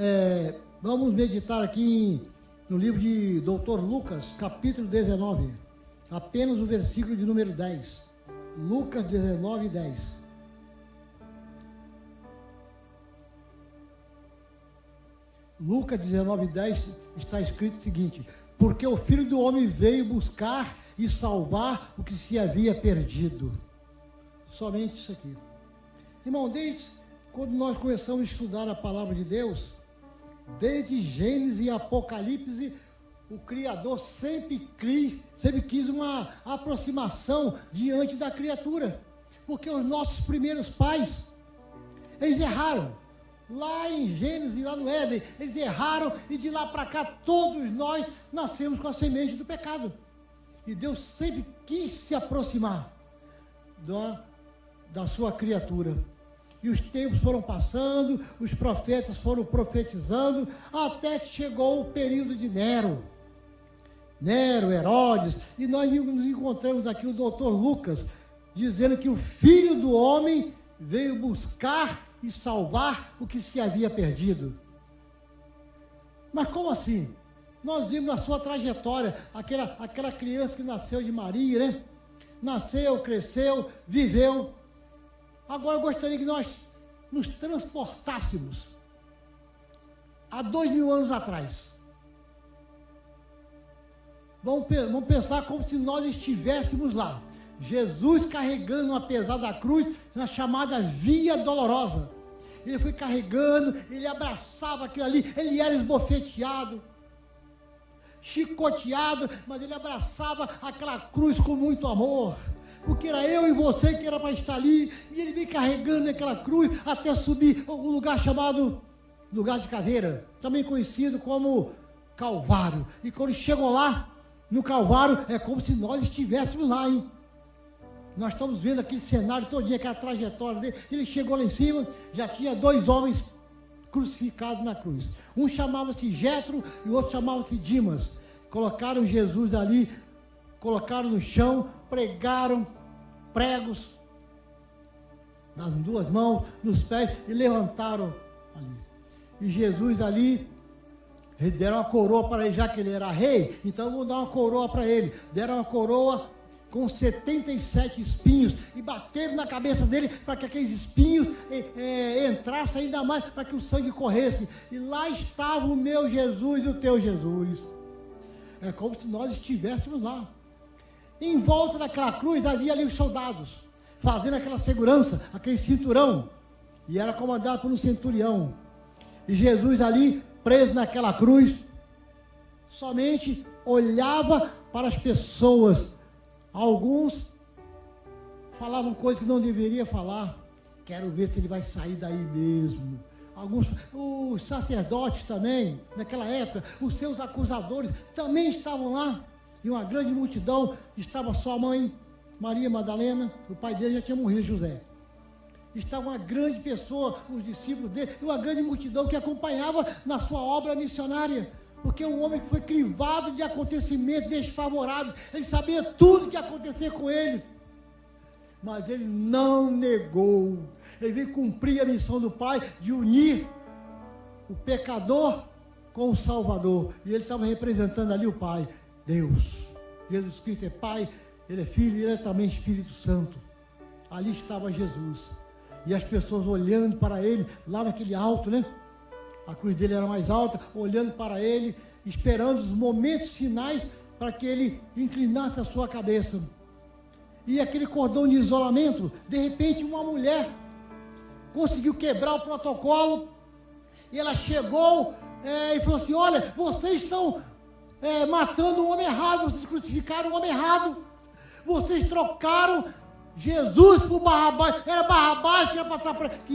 É, vamos meditar aqui no livro de Dr. Lucas, capítulo 19, apenas o versículo de número 10. Lucas 19, 10. Lucas 19, 10 está escrito o seguinte: Porque o filho do homem veio buscar e salvar o que se havia perdido. Somente isso aqui. Irmão, desde quando nós começamos a estudar a palavra de Deus, desde Gênesis e Apocalipse, o Criador sempre, cri, sempre quis uma aproximação diante da criatura. Porque os nossos primeiros pais, eles erraram. Lá em Gênesis, lá no Éden, eles erraram e de lá para cá todos nós nascemos com a semente do pecado. E Deus sempre quis se aproximar da, da sua criatura. E os tempos foram passando, os profetas foram profetizando, até que chegou o período de Nero. Nero, Herodes, e nós nos encontramos aqui o doutor Lucas, dizendo que o filho do homem veio buscar e salvar o que se havia perdido. Mas como assim? Nós vimos a sua trajetória, aquela, aquela criança que nasceu de Maria, né? Nasceu, cresceu, viveu. Agora eu gostaria que nós nos transportássemos há dois mil anos atrás. Vamos, vamos pensar como se nós estivéssemos lá. Jesus carregando uma pesada cruz na chamada Via Dolorosa. Ele foi carregando, ele abraçava aquilo ali, ele era esbofeteado, chicoteado, mas ele abraçava aquela cruz com muito amor. Porque era eu e você que era para estar ali, e ele vem carregando aquela cruz até subir um lugar chamado lugar de caveira, também conhecido como Calvário. E quando chegou lá, no Calvário, é como se nós estivéssemos lá, hein? Nós estamos vendo aquele cenário todo dia, aquela trajetória dele. Ele chegou lá em cima, já tinha dois homens crucificados na cruz. Um chamava-se Jetro e o outro chamava-se Dimas. Colocaram Jesus ali, colocaram no chão, pregaram pregos nas duas mãos, nos pés e levantaram ali. E Jesus ali deram uma coroa para ele, já que ele era rei, então vamos dar uma coroa para ele. Deram uma coroa com 77 espinhos e bateram na cabeça dele para que aqueles espinhos é, é, entrassem ainda mais, para que o sangue corresse. E lá estava o meu Jesus e o teu Jesus. É como se nós estivéssemos lá. Em volta daquela cruz havia ali os soldados, fazendo aquela segurança, aquele cinturão. E era comandado por um centurião. E Jesus ali, preso naquela cruz, somente olhava para as pessoas Alguns falavam coisas que não deveria falar. Quero ver se ele vai sair daí mesmo. Alguns, os sacerdotes também, naquela época, os seus acusadores também estavam lá. E uma grande multidão estava sua mãe, Maria Madalena, o pai dele já tinha morrido, José. Estava uma grande pessoa, os discípulos dele, e uma grande multidão que acompanhava na sua obra missionária. Porque um homem que foi crivado de acontecimentos desfavoráveis, ele sabia tudo que ia acontecer com ele. Mas ele não negou. Ele veio cumprir a missão do Pai de unir o pecador com o Salvador. E ele estava representando ali o Pai, Deus. Jesus Cristo é Pai, Ele é Filho e Ele é também Espírito Santo. Ali estava Jesus. E as pessoas olhando para ele, lá naquele alto, né? a cruz dele era mais alta, olhando para ele, esperando os momentos finais para que ele inclinasse a sua cabeça. E aquele cordão de isolamento, de repente uma mulher conseguiu quebrar o protocolo e ela chegou é, e falou assim: Olha, vocês estão é, matando um homem errado, vocês crucificaram um homem errado, vocês trocaram Jesus por Barrabás, era Barrabás que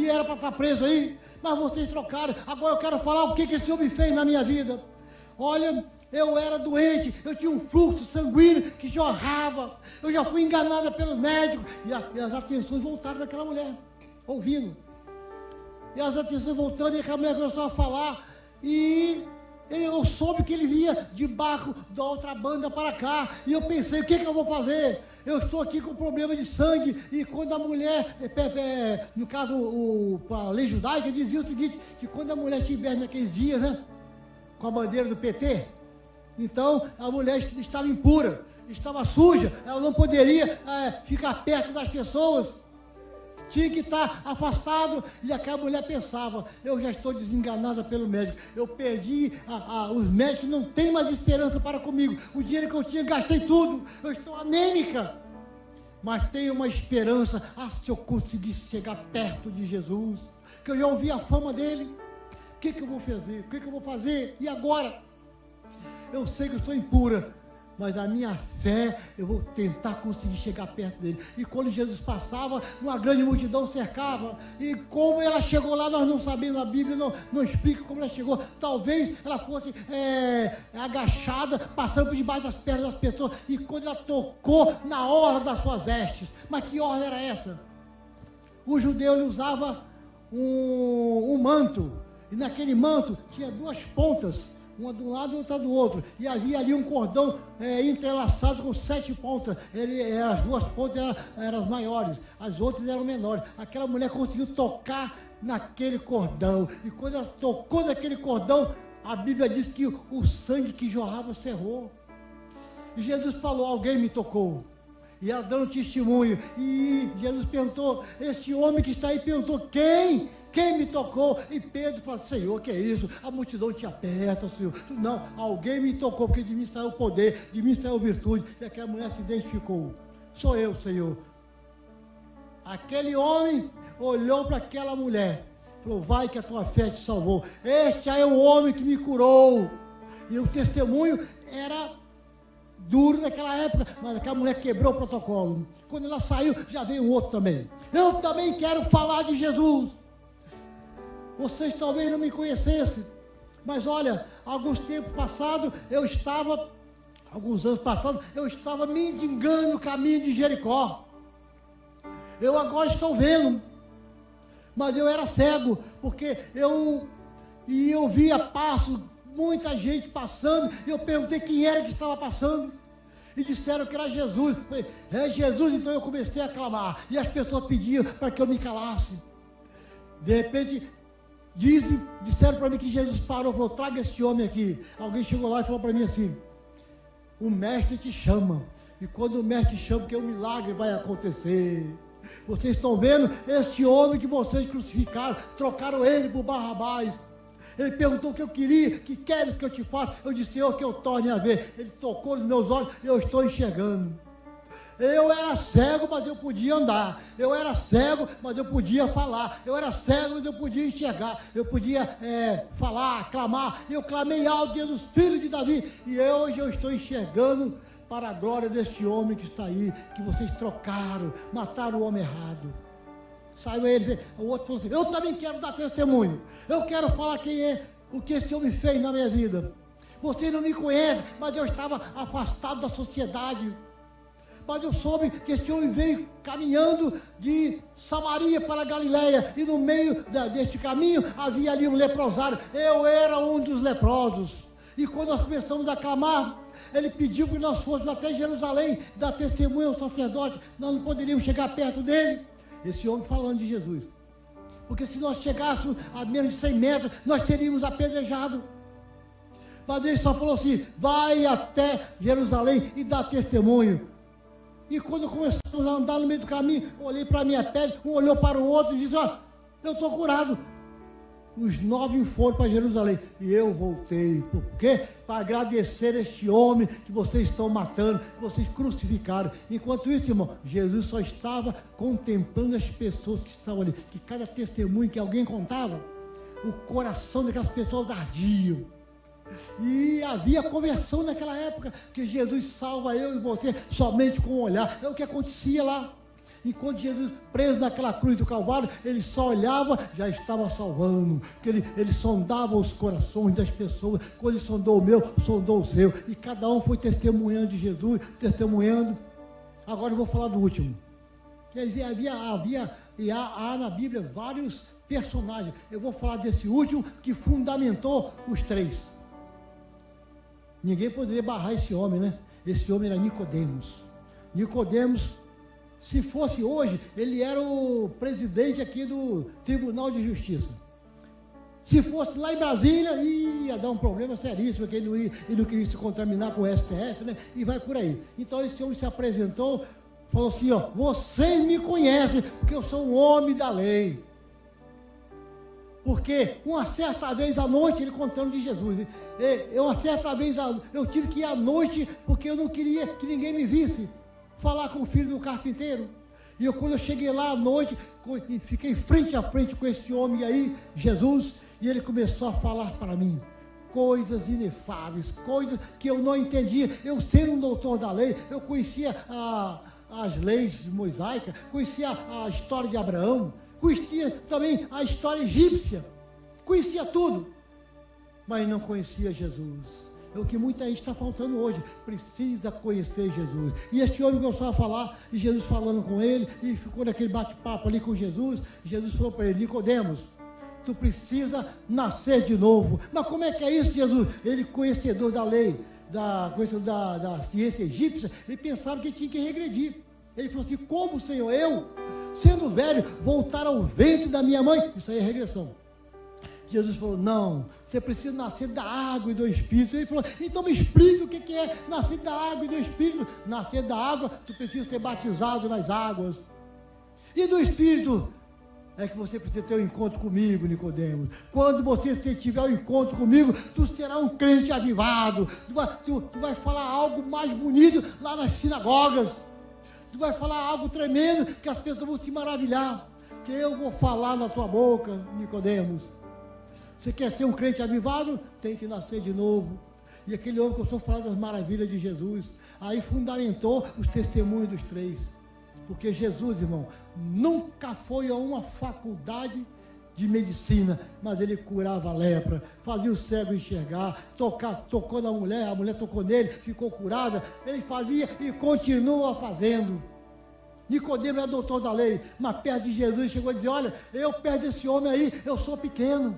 era para estar preso aí mas vocês trocaram. Agora eu quero falar o que, que esse homem fez na minha vida. Olha, eu era doente, eu tinha um fluxo sanguíneo que jorrava, eu já fui enganada pelo médico. E, a, e as atenções voltaram para aquela mulher, ouvindo. E as atenções voltando, e aquela mulher começou a falar. E eu soube que ele vinha de barco da outra banda para cá. E eu pensei, o que, que eu vou fazer? Eu estou aqui com problema de sangue. E quando a mulher, é, é, no caso, o, a lei judaica dizia o seguinte, que quando a mulher estiver naqueles dias, né? Com a bandeira do PT, então a mulher estava impura, estava suja, ela não poderia é, ficar perto das pessoas tinha que estar afastado. E aquela mulher pensava: eu já estou desenganada pelo médico, eu perdi, a, a, os médicos não têm mais esperança para comigo. O dinheiro que eu tinha, gastei tudo, eu estou anêmica. Mas tenho uma esperança, ah, se eu conseguisse chegar perto de Jesus, que eu já ouvi a fama dele, o que, que eu vou fazer? O que, que eu vou fazer? E agora? Eu sei que eu estou impura, mas a minha fé, eu vou tentar conseguir chegar perto dele. E quando Jesus passava, uma grande multidão cercava. E como ela chegou lá, nós não sabemos, a Bíblia não, não explica como ela chegou. Talvez ela fosse é, agachada, passando por debaixo das pernas das pessoas. E quando ela tocou na orla das suas vestes. Mas que orla era essa? O judeu usava um, um manto. E naquele manto tinha duas pontas uma de um lado e outra do outro. E havia ali um cordão é, entrelaçado com sete pontas. Ele, é, as duas pontas eram, eram as maiores, as outras eram menores. Aquela mulher conseguiu tocar naquele cordão. E quando ela tocou naquele cordão, a Bíblia diz que o sangue que jorrava cerrou. E Jesus falou: Alguém me tocou. E ela dando testemunho. E Jesus perguntou: Esse homem que está aí perguntou: Quem? Quem me tocou? E Pedro falou, Senhor, que é isso? A multidão te aperta, Senhor. Não, alguém me tocou, porque de mim saiu o poder, de mim saiu a virtude. E aquela mulher se identificou. Sou eu, Senhor. Aquele homem olhou para aquela mulher. Falou, vai que a tua fé te salvou. Este é o homem que me curou. E o testemunho era duro naquela época, mas aquela mulher quebrou o protocolo. Quando ela saiu, já veio outro também. Eu também quero falar de Jesus. Vocês talvez não me conhecessem, mas olha, alguns tempos passados eu estava, alguns anos passados, eu estava mendigando no caminho de Jericó. Eu agora estou vendo, mas eu era cego, porque eu e eu via passo, muita gente passando, e eu perguntei quem era que estava passando. E disseram que era Jesus. Eu falei, é Jesus, então eu comecei a clamar. E as pessoas pediam para que eu me calasse. De repente, Dizem, disseram para mim que Jesus parou e falou: traga esse homem aqui. Alguém chegou lá e falou para mim assim: o mestre te chama. E quando o mestre chama, que um milagre vai acontecer. Vocês estão vendo este homem que vocês crucificaram, trocaram ele por Barrabás. Ele perguntou o que eu queria, que queres que eu te faça? Eu disse, Senhor, que eu torne a ver. Ele tocou nos meus olhos, eu estou enxergando. Eu era cego, mas eu podia andar. Eu era cego, mas eu podia falar. Eu era cego, mas eu podia enxergar. Eu podia é, falar, clamar. Eu clamei alto diante dos filhos de Davi. E hoje eu estou enxergando para a glória deste homem que está aí, que vocês trocaram, mataram o homem errado. Saiu ele, o outro falou assim: Eu também quero dar testemunho. Eu quero falar quem é, o que esse homem fez na minha vida. Vocês não me conhecem, mas eu estava afastado da sociedade mas eu soube que esse homem veio caminhando de Samaria para Galiléia, e no meio deste caminho havia ali um leprosário. Eu era um dos leprosos. E quando nós começamos a clamar, ele pediu que nós fôssemos até Jerusalém, dar testemunho ao sacerdote, nós não poderíamos chegar perto dele. Esse homem falando de Jesus. Porque se nós chegássemos a menos de 100 metros, nós teríamos apedrejado. Mas ele só falou assim: vai até Jerusalém e dá testemunho. E quando começamos a andar no meio do caminho, olhei para a minha pele, um olhou para o outro e disse: Ó, oh, eu estou curado. Os nove foram para Jerusalém. E eu voltei. Por quê? Para agradecer este homem que vocês estão matando, que vocês crucificaram. Enquanto isso, irmão, Jesus só estava contemplando as pessoas que estavam ali. Que cada testemunho que alguém contava, o coração daquelas pessoas ardiam. E havia conversão naquela época, que Jesus salva eu e você somente com o olhar. É o que acontecia lá. Enquanto Jesus, preso naquela cruz do Calvário, ele só olhava, já estava salvando. Porque ele, ele sondava os corações das pessoas. Quando ele sondou o meu, sondou o seu. E cada um foi testemunhando de Jesus, testemunhando. Agora eu vou falar do último. Quer dizer, havia, havia e há, há na Bíblia vários personagens. Eu vou falar desse último que fundamentou os três. Ninguém poderia barrar esse homem, né? Esse homem era Nicodemos. Nicodemos, se fosse hoje, ele era o presidente aqui do Tribunal de Justiça. Se fosse lá em Brasília, ia dar um problema seríssimo, porque ele não, ia, ele não queria se contaminar com o STF, né? E vai por aí. Então esse homem se apresentou, falou assim, ó, vocês me conhecem, porque eu sou um homem da lei. Porque uma certa vez à noite, ele contando de Jesus, eu, uma certa vez eu tive que ir à noite, porque eu não queria que ninguém me visse falar com o filho do carpinteiro. E eu, quando eu cheguei lá à noite, fiquei frente a frente com esse homem aí, Jesus, e ele começou a falar para mim coisas inefáveis, coisas que eu não entendia. Eu sendo um doutor da lei, eu conhecia a, as leis mosaicas, conhecia a, a história de Abraão, conhecia também a história egípcia, conhecia tudo, mas não conhecia Jesus. É o que muita gente está faltando hoje. Precisa conhecer Jesus. E este homem começou a falar, e Jesus falando com ele, e ficou naquele bate-papo ali com Jesus. Jesus falou para ele: Nicodemos, tu precisa nascer de novo. Mas como é que é isso, Jesus? Ele, conhecedor da lei, da, conhecedor da, da ciência egípcia, ele pensava que tinha que regredir. Ele falou assim: Como, Senhor, eu, sendo velho, voltar ao ventre da minha mãe? Isso aí é regressão. Jesus falou: Não, você precisa nascer da água e do Espírito. Ele falou: Então me explique o que é nascer da água e do Espírito. Nascer da água, tu precisa ser batizado nas águas. E do Espírito, é que você precisa ter um encontro comigo, Nicodemos. Quando você tiver um encontro comigo, tu será um crente avivado. Tu vai, tu, tu vai falar algo mais bonito lá nas sinagogas. Tu vai falar algo tremendo que as pessoas vão se maravilhar. Que eu vou falar na tua boca, Nicodemos. Você quer ser um crente avivado? Tem que nascer de novo. E aquele homem começou a falar das maravilhas de Jesus. Aí fundamentou os testemunhos dos três. Porque Jesus, irmão, nunca foi a uma faculdade de medicina, mas ele curava a lepra, fazia o cego enxergar, tocar, tocou na mulher, a mulher tocou nele, ficou curada, ele fazia e continua fazendo. Nicodemo é doutor da lei, mas perto de Jesus chegou a dizer: Olha, eu perto desse homem aí, eu sou pequeno.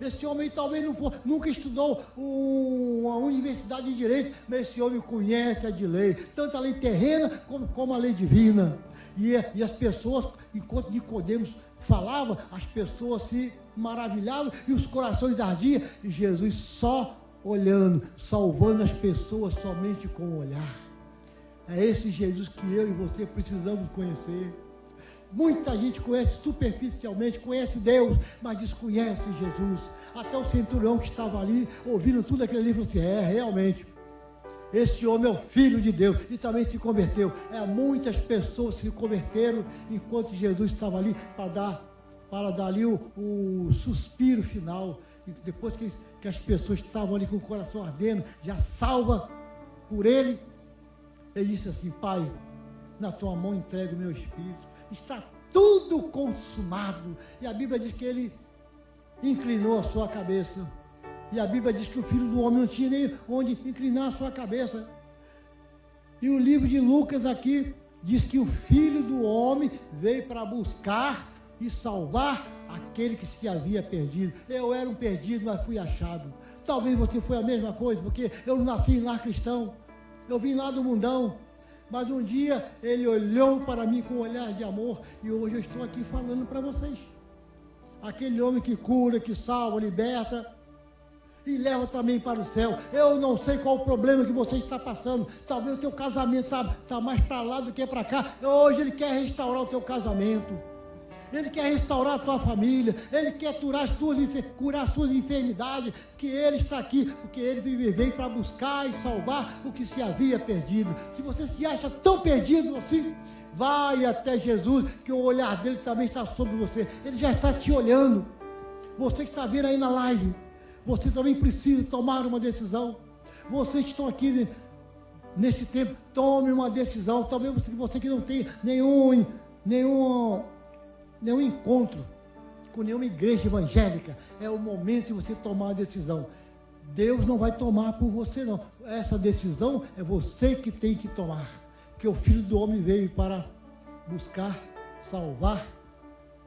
Esse homem talvez não for, nunca estudou um, uma universidade de direito, mas esse homem conhece a de lei, tanto a lei terrena como, como a lei divina. E, e as pessoas, enquanto Nicodemos falava, as pessoas se maravilhavam e os corações ardiam, e Jesus só olhando, salvando as pessoas somente com o olhar. É esse Jesus que eu e você precisamos conhecer. Muita gente conhece superficialmente, conhece Deus, mas desconhece Jesus. Até o centurião que estava ali, ouvindo tudo aquele livro, assim, é, realmente, esse homem é o filho de Deus e também se converteu. É, muitas pessoas se converteram enquanto Jesus estava ali para dar, para dar ali o, o suspiro final. E depois que, que as pessoas estavam ali com o coração ardendo, já salva por ele, ele disse assim: Pai, na tua mão entrego o meu espírito está tudo consumado. E a Bíblia diz que ele inclinou a sua cabeça. E a Bíblia diz que o filho do homem não tinha nem onde inclinar a sua cabeça. E o livro de Lucas aqui diz que o filho do homem veio para buscar e salvar aquele que se havia perdido. Eu era um perdido, mas fui achado. Talvez você foi a mesma coisa, porque eu nasci lar cristão. Eu vim lá do mundão. Mas um dia ele olhou para mim com um olhar de amor e hoje eu estou aqui falando para vocês. Aquele homem que cura, que salva, liberta e leva também para o céu. Eu não sei qual o problema que você está passando. Talvez o teu casamento está tá mais para lá do que para cá. Hoje ele quer restaurar o teu casamento. Ele quer restaurar a tua família, Ele quer curar as tuas, curar as tuas enfermidades, que Ele está aqui, porque Ele veio para buscar e salvar o que se havia perdido. Se você se acha tão perdido assim, vai até Jesus, que o olhar dele também está sobre você. Ele já está te olhando. Você que está vendo aí na live, você também precisa tomar uma decisão. Vocês que estão aqui neste tempo, tome uma decisão. Talvez você, que não tem nenhum, nenhum nenhum encontro com nenhuma igreja evangélica. É o momento de você tomar a decisão. Deus não vai tomar por você, não. Essa decisão é você que tem que tomar. Porque o Filho do Homem veio para buscar, salvar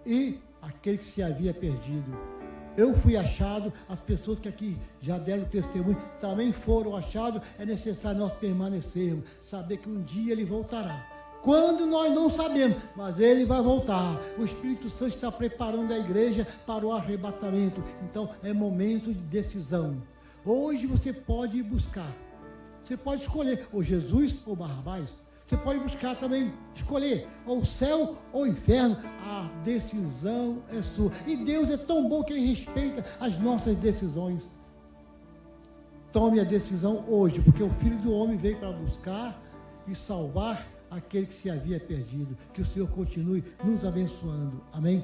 e aquele que se havia perdido. Eu fui achado, as pessoas que aqui já deram testemunho também foram achados. É necessário nós permanecermos, saber que um dia ele voltará. Quando nós não sabemos, mas ele vai voltar. O Espírito Santo está preparando a igreja para o arrebatamento. Então é momento de decisão. Hoje você pode buscar. Você pode escolher ou Jesus ou Barrabás. Você pode buscar também, escolher ou céu ou inferno. A decisão é sua. E Deus é tão bom que Ele respeita as nossas decisões. Tome a decisão hoje, porque o Filho do Homem veio para buscar e salvar aquele que se havia perdido. Que o Senhor continue nos abençoando. Amém?